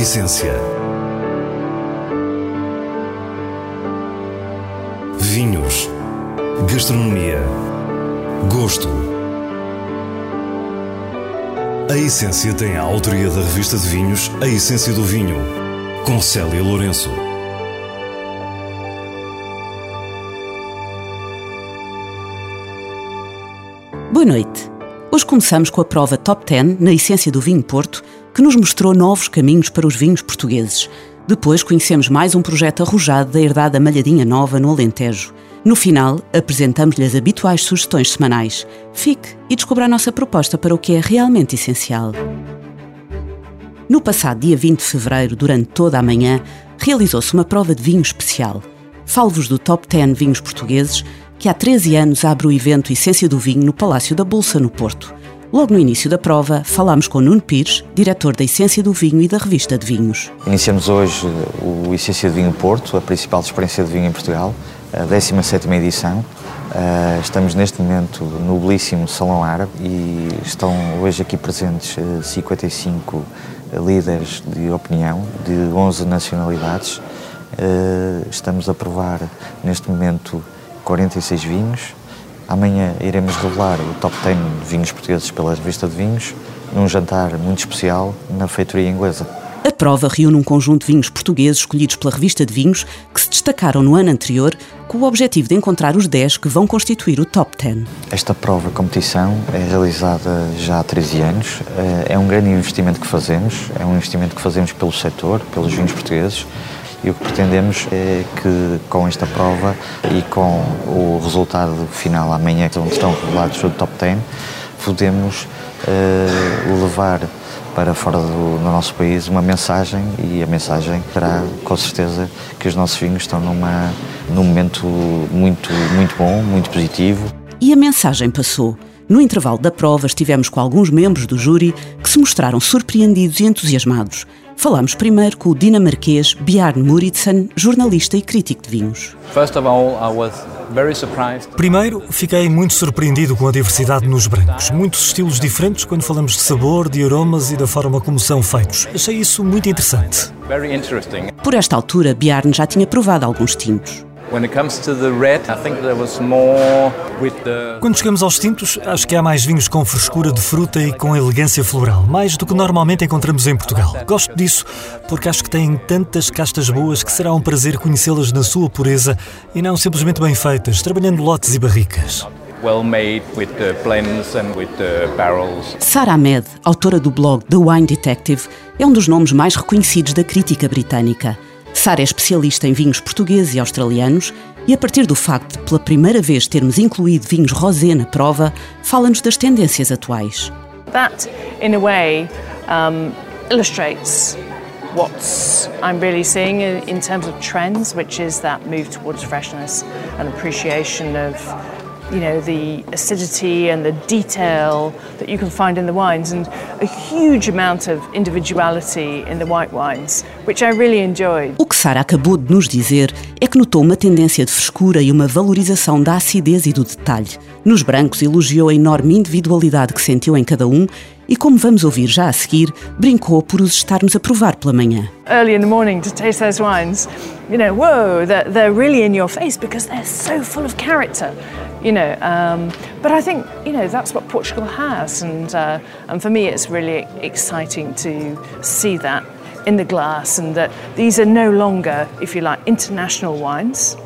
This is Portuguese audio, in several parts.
essência. Vinhos. Gastronomia. Gosto. A Essência tem a autoria da revista de vinhos A Essência do Vinho, com Célia Lourenço. Boa noite. Hoje começamos com a prova Top 10 na Essência do Vinho Porto, que nos mostrou novos caminhos para os vinhos portugueses. Depois conhecemos mais um projeto arrojado da herdada Malhadinha Nova no Alentejo. No final, apresentamos-lhe as habituais sugestões semanais. Fique e descubra a nossa proposta para o que é realmente essencial. No passado dia 20 de fevereiro, durante toda a manhã, realizou-se uma prova de vinho especial. Falo-vos do Top 10 Vinhos Portugueses, que há 13 anos abre o evento Essência do Vinho no Palácio da Bolsa, no Porto. Logo no início da prova, falámos com Nuno Pires, diretor da Essência do Vinho e da Revista de Vinhos. Iniciamos hoje o Essência do Vinho Porto, a principal experiência de vinho em Portugal, a 17ª edição. Uh, estamos neste momento no belíssimo Salão Árabe e estão hoje aqui presentes uh, 55 líderes de opinião de 11 nacionalidades. Uh, estamos a provar neste momento 46 vinhos. Amanhã iremos revelar o top 10 de vinhos portugueses pela revista de vinhos, num jantar muito especial na feitoria inglesa. A prova reúne um conjunto de vinhos portugueses escolhidos pela revista de vinhos que se destacaram no ano anterior com o objetivo de encontrar os 10 que vão constituir o top 10. Esta prova competição é realizada já há 13 anos. É um grande investimento que fazemos, é um investimento que fazemos pelo setor, pelos vinhos portugueses e o que pretendemos é que com esta prova e com o resultado final amanhã, onde estão revelados o top 10, podemos uh, levar para fora do, nosso país uma mensagem e a mensagem terá com certeza que os nossos vinhos estão numa, num momento muito, muito bom, muito positivo. E a mensagem passou. No intervalo da prova estivemos com alguns membros do júri que se mostraram surpreendidos e entusiasmados. Falámos primeiro com o dinamarquês Bjarne Muritzen, jornalista e crítico de vinhos. Primeiro, fiquei muito surpreendido com a diversidade nos brancos. Muitos estilos diferentes quando falamos de sabor, de aromas e da forma como são feitos. Achei isso muito interessante. Por esta altura, Bjarne já tinha provado alguns tintos. Quando chegamos aos tintos, acho que há mais vinhos com frescura de fruta e com elegância floral, mais do que normalmente encontramos em Portugal. Gosto disso porque acho que têm tantas castas boas que será um prazer conhecê-las na sua pureza e não simplesmente bem feitas, trabalhando lotes e barricas. Well made with the blends and with the barrels. Sarah Ahmed, autora do blog The Wine Detective, é um dos nomes mais reconhecidos da crítica britânica. Sara é especialista em vinhos portugueses e australianos e, a partir do facto de pela primeira vez termos incluído vinhos rosé na prova, fala-nos das tendências atuais. That, in a way, um, illustrates what I'm really seeing in terms of trends, which is that move towards freshness and appreciation of you know, the acidity and the detail that you can find in the wines, and a huge amount of individuality in the white wines, which I really enjoyed. O que Sara acabou de nos dizer é que notou uma tendência de frescura e uma valorização da acidez e do detalhe. Nos brancos elogiou a enorme individualidade que sentiu em cada um e, como vamos ouvir já a seguir, brincou por os estarmos a provar pela manhã. Early in the morning to taste those wines, you know, whoa, they're, they're really in your face because they're so full of character. You know. Um, but I think you know that's what Portugal has, and uh, and for me, it's really exciting to see that in the glass, and that these are no longer, if you like, international wines.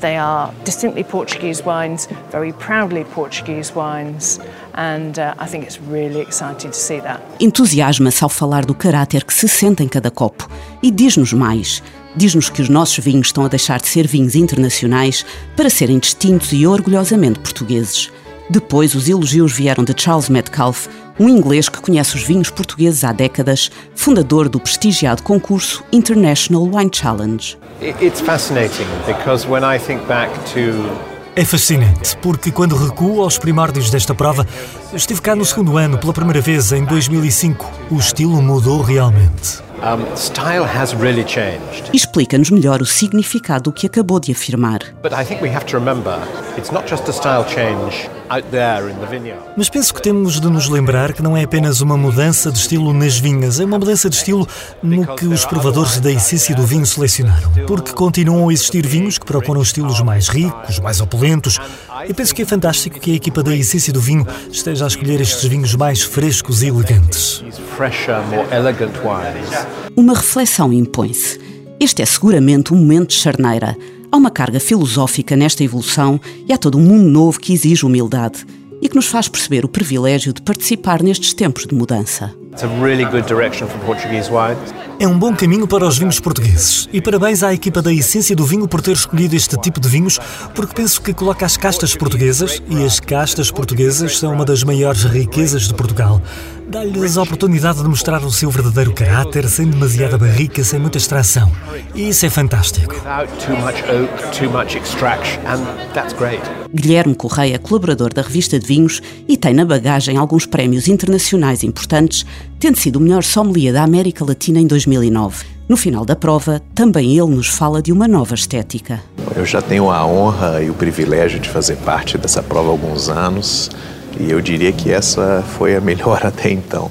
They are distinctly Portuguese wines, very proudly Portuguese wines, and uh, I think it's really exciting to see that. Entusiasma-se ao falar do caráter que se sente em cada copo e diz-nos mais. Diz-nos que os nossos vinhos estão a deixar de ser vinhos internacionais para serem distintos e orgulhosamente portugueses. Depois, os elogios vieram de Charles Metcalfe, um inglês que conhece os vinhos portugueses há décadas, fundador do prestigiado concurso International Wine Challenge. It's fascinating because when I think back to é fascinante, porque quando recuo aos primórdios desta prova, estive cá no segundo ano, pela primeira vez, em 2005. O estilo mudou realmente. Um, style has really changed. Explica-nos melhor o significado do que acabou de afirmar. But I think we have to remember, it's not just a style change Mas penso que temos de nos lembrar que não é apenas uma mudança de estilo nas vinhas, é uma mudança de estilo no que os provadores da essência do vinho selecionaram. Porque continuam a existir vinhos que procuram estilos mais ricos, mais opulentos. E penso que é fantástico que a equipa da essência do vinho esteja a escolher estes vinhos mais frescos e elegantes. Uma reflexão impõe-se. Este é seguramente um momento de charneira. Há uma carga filosófica nesta evolução e há todo um mundo novo que exige humildade e que nos faz perceber o privilégio de participar nestes tempos de mudança. É um bom caminho para os vinhos portugueses. E parabéns à equipa da Essência do Vinho por ter escolhido este tipo de vinhos, porque penso que coloca as castas portuguesas, e as castas portuguesas são uma das maiores riquezas de Portugal. Dá-lhes a oportunidade de mostrar o seu verdadeiro caráter, sem demasiada barrica, sem muita extração. E isso é fantástico. Guilherme Correia, colaborador da revista de vinhos e tem na bagagem alguns prémios internacionais importantes, tendo sido o melhor sommelier da América Latina em 2009. No final da prova, também ele nos fala de uma nova estética. Eu já tenho a honra e o privilégio de fazer parte dessa prova há alguns anos. E eu diria que essa foi a melhor até então.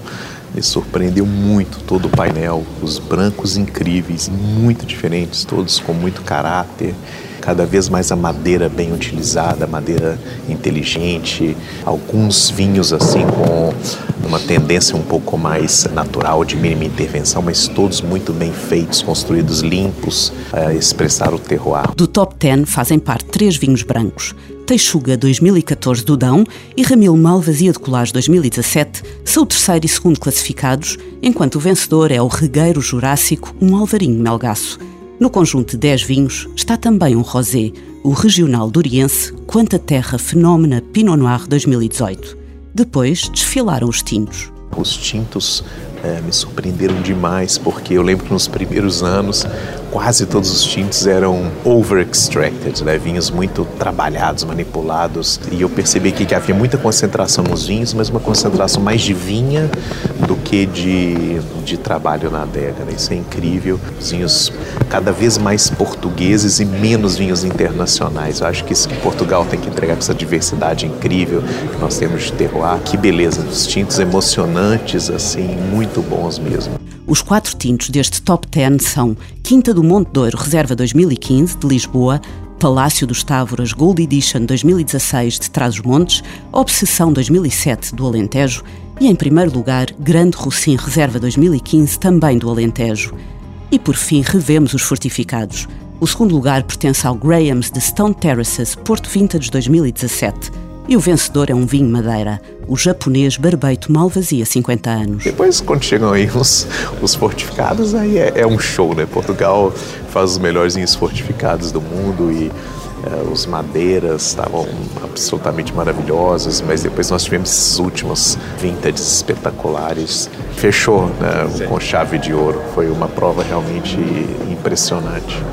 Me surpreendeu muito todo o painel, os brancos incríveis, muito diferentes, todos com muito caráter cada vez mais a madeira bem utilizada, madeira inteligente, alguns vinhos assim com uma tendência um pouco mais natural de mínima intervenção, mas todos muito bem feitos, construídos limpos, a expressar o terroir. Do top 10 fazem parte três vinhos brancos. Teixuga 2014 do Dão e Ramil Malvasia de Colares 2017 são o terceiro e segundo classificados, enquanto o vencedor é o Regueiro Jurássico, um alvarinho melgaço. No conjunto de 10 vinhos está também um rosé, o regional duriense Quanta Terra Fenómena Pinot Noir 2018. Depois desfilaram os tintos. Os tintos é, me surpreenderam demais, porque eu lembro que nos primeiros anos quase todos os tintos eram over-extracted, né? vinhos muito trabalhados, manipulados, e eu percebi que, que havia muita concentração nos vinhos, mas uma concentração mais de vinha do que de, de trabalho na adega. Né? Isso é incrível. Os vinhos cada vez mais portugueses e menos vinhos internacionais. Eu acho que isso que Portugal tem que entregar essa diversidade incrível que nós temos de terroir. Que beleza, os tintos emocionantes, assim, muito bons mesmo. Os quatro tintos deste top 10 são Quinta do Monte Douro Reserva 2015, de Lisboa, Palácio dos Távoras Gold Edition 2016 de Trás-os-Montes, Obsessão 2007 do Alentejo e, em primeiro lugar, Grande Rocim Reserva 2015, também do Alentejo. E, por fim, revemos os fortificados. O segundo lugar pertence ao Graham's de Stone Terraces Porto Vintage 2017 e o vencedor é um vinho madeira, o japonês Barbeito Malvasia, 50 anos. Depois, quando chegam aí os, os fortificados, aí é, é, um show, né? Portugal faz os melhores vinhos fortificados do mundo e é, os madeiras estavam absolutamente maravilhosos, mas depois nós tivemos esses últimos vintages espetaculares. Fechou né, com chave de ouro. Foi uma prova realmente impressionante.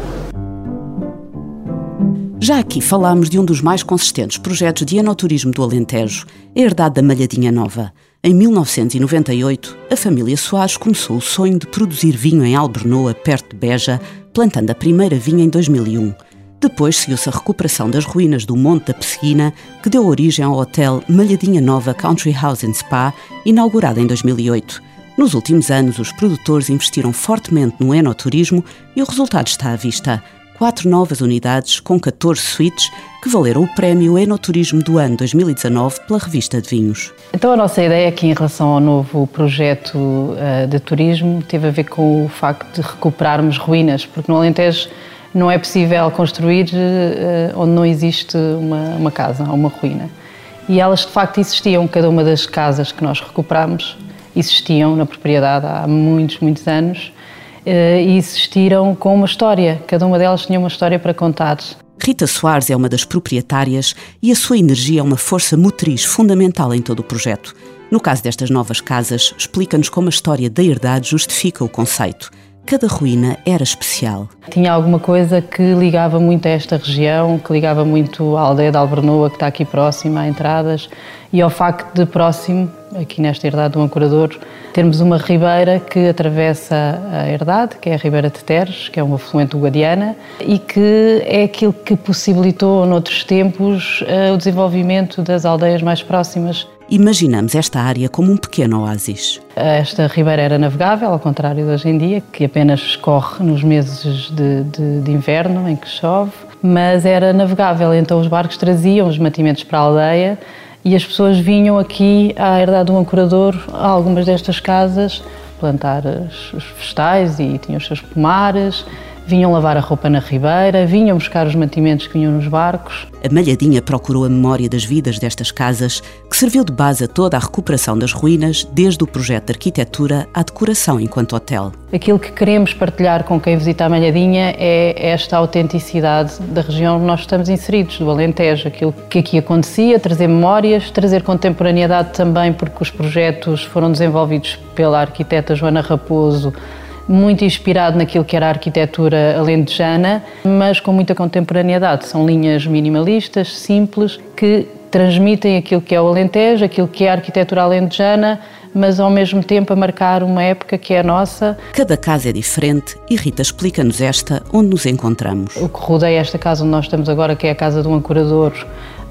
Já aqui falámos de um dos mais consistentes projetos de enoturismo do Alentejo, a herdade da Malhadinha Nova. Em 1998, a família Soares começou o sonho de produzir vinho em Albernoa, perto de Beja, plantando a primeira vinha em 2001. Depois seguiu-se a recuperação das ruínas do Monte da Pesseguina, que deu origem ao hotel Malhadinha Nova Country House and Spa, inaugurado em 2008. Nos últimos anos, os produtores investiram fortemente no enoturismo e o resultado está à vista quatro novas unidades com 14 suítes que valeram o prémio Enoturismo do ano 2019 pela revista de vinhos. Então a nossa ideia aqui em relação ao novo projeto uh, de turismo teve a ver com o facto de recuperarmos ruínas, porque no Alentejo não é possível construir uh, onde não existe uma, uma casa ou uma ruína. E elas de facto existiam, cada uma das casas que nós recuperamos existiam na propriedade há muitos, muitos anos eh, e existiram com uma história. Cada uma delas tinha uma história para contar. Rita Soares é uma das proprietárias e a sua energia é uma força motriz fundamental em todo o projeto. No caso destas novas casas, explica-nos como a história da herdade justifica o conceito. Cada ruína era especial. Tinha alguma coisa que ligava muito a esta região, que ligava muito à aldeia de Albernoa, que está aqui próxima, a entradas, e ao facto de próximo, aqui nesta herdade do Ancorador, termos uma ribeira que atravessa a herdade, que é a Ribeira de Teres, que é um afluente do Guadiana, e que é aquilo que possibilitou, noutros tempos, eh, o desenvolvimento das aldeias mais próximas Imaginamos esta área como um pequeno oásis. Esta ribeira era navegável, ao contrário de hoje em dia, que apenas escorre nos meses de, de, de inverno, em que chove, mas era navegável, então os barcos traziam os mantimentos para a aldeia e as pessoas vinham aqui à herdade do ancorador, a algumas destas casas, plantar os vegetais e tinham os seus pomares vinham lavar a roupa na ribeira, vinham buscar os mantimentos que vinham nos barcos. A Malhadinha procurou a memória das vidas destas casas, que serviu de base a toda a recuperação das ruínas, desde o projeto de arquitetura à decoração enquanto hotel. Aquilo que queremos partilhar com quem visita a Malhadinha é esta autenticidade da região onde nós estamos inseridos, do Alentejo, aquilo que aqui acontecia, trazer memórias, trazer contemporaneidade também, porque os projetos foram desenvolvidos pela arquiteta Joana Raposo muito inspirado naquilo que era a arquitetura alentejana, mas com muita contemporaneidade. São linhas minimalistas, simples, que transmitem aquilo que é o Alentejo, aquilo que é a arquitetura alentejana, mas ao mesmo tempo a marcar uma época que é a nossa. Cada casa é diferente e Rita explica-nos esta onde nos encontramos. O que rodeia esta casa onde nós estamos agora, que é a casa do ancorador,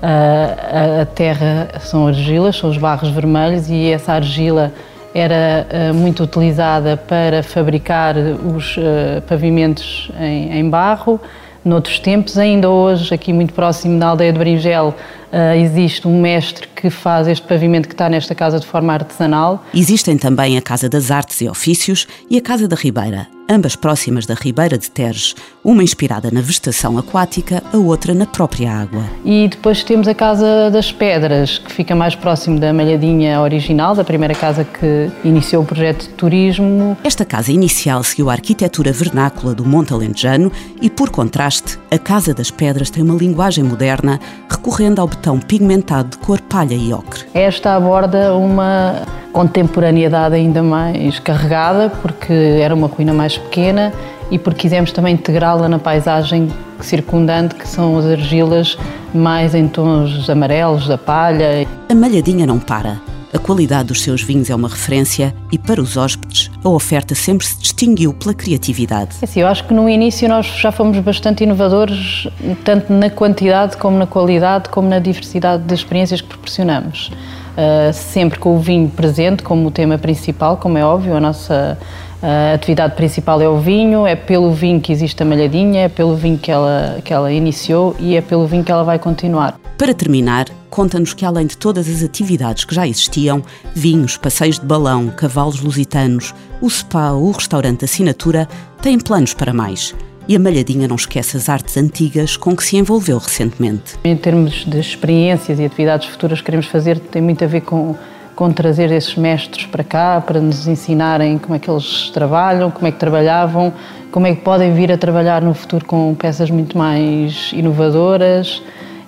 a terra são argilas, são os barros vermelhos e essa argila era uh, muito utilizada para fabricar os uh, pavimentos em, em, barro. Noutros tempos, ainda hoje, aqui muito próximo da aldeia de Bringel, uh, existe um mestre que faz este pavimento que está nesta casa de forma artesanal. Existem também a Casa das Artes e Ofícios e a Casa da Ribeira, ambas próximas da Ribeira de Terres, uma inspirada na vegetação aquática, a outra na própria água. E depois temos a Casa das Pedras, que fica mais próximo da Malhadinha original, da primeira casa que iniciou o projeto de turismo. Esta casa inicial seguiu a arquitetura vernácula do Monte Alentejano e, por contraste, a Casa das Pedras tem uma linguagem moderna, recorrendo ao betão pigmentado de cor palha e ocre. Esta aborda uma contemporaneidade ainda mais carregada, porque era uma ruína mais pequena e porque quisemos também integrá-la na paisagem circundante, que são as argilas mais em tons amarelos, da palha. A Malhadinha não para. A qualidade dos seus vinhos é uma referência e, para os hóspedes, a oferta sempre se distinguiu pela criatividade. É assim, eu acho que no início nós já fomos bastante inovadores, tanto na quantidade como na qualidade, como na diversidade de experiências que proporcionamos. Uh, sempre com o vinho presente como tema principal, como é óbvio, a nossa a atividade principal é o vinho, é pelo vinho que existe a malhadinha, é pelo vinho que ela, que ela iniciou e é pelo vinho que ela vai continuar. Para terminar, conta-nos que além de todas as atividades que já existiam, vinhos, passeios de balão, cavalos lusitanos, o spa, o restaurante assinatura, têm planos para mais. E a Malhadinha não esquece as artes antigas com que se envolveu recentemente. Em termos de experiências e atividades futuras que queremos fazer, tem muito a ver com com trazer esses mestres para cá, para nos ensinarem como é que eles trabalham, como é que trabalhavam, como é que podem vir a trabalhar no futuro com peças muito mais inovadoras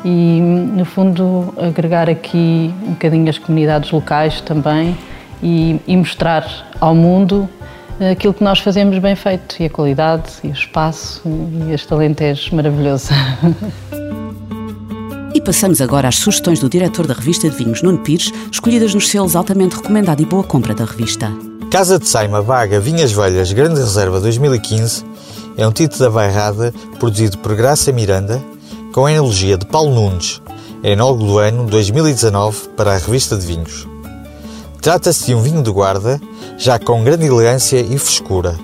e, no fundo, agregar aqui um bocadinho as comunidades locais também e, e mostrar ao mundo aquilo que nós fazemos bem feito e a qualidade e o espaço e este alentejo maravilhoso. E passamos agora às sugestões do diretor da revista de vinhos, Nuno Pires, escolhidas nos selos altamente recomendado e boa compra da revista. Casa de Saima Vaga Vinhas Velhas Grande Reserva 2015 é um título da bairrada produzido por Graça Miranda com a enologia de Paulo Nunes, enólogo do ano 2019 para a revista de vinhos. Trata-se de um vinho de guarda, já com grande elegância e frescura.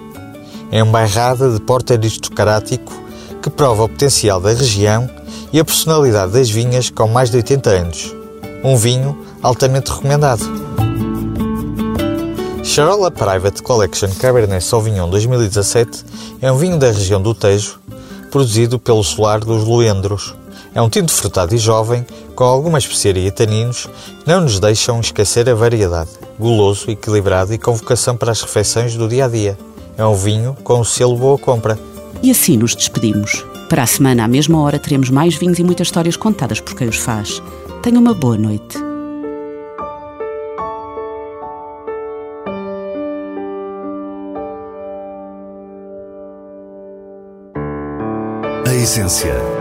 É um bairrada de porte aristocrático que prova o potencial da região e a personalidade das vinhas com mais de 80 anos. Um vinho altamente recomendado. Charola Private Collection Cabernet Sauvignon 2017 é um vinho da região do Tejo, produzido pelo Solar dos Luendros. É um tinto frutado e jovem, com alguma especiaria e taninos, não nos deixam esquecer a variedade, guloso, equilibrado e com vocação para as refeições do dia a dia. É um vinho com o selo boa compra. E assim nos despedimos. Para a semana, à mesma hora, teremos mais vinhos e muitas histórias contadas por quem os faz. Tenha uma boa noite. A essência.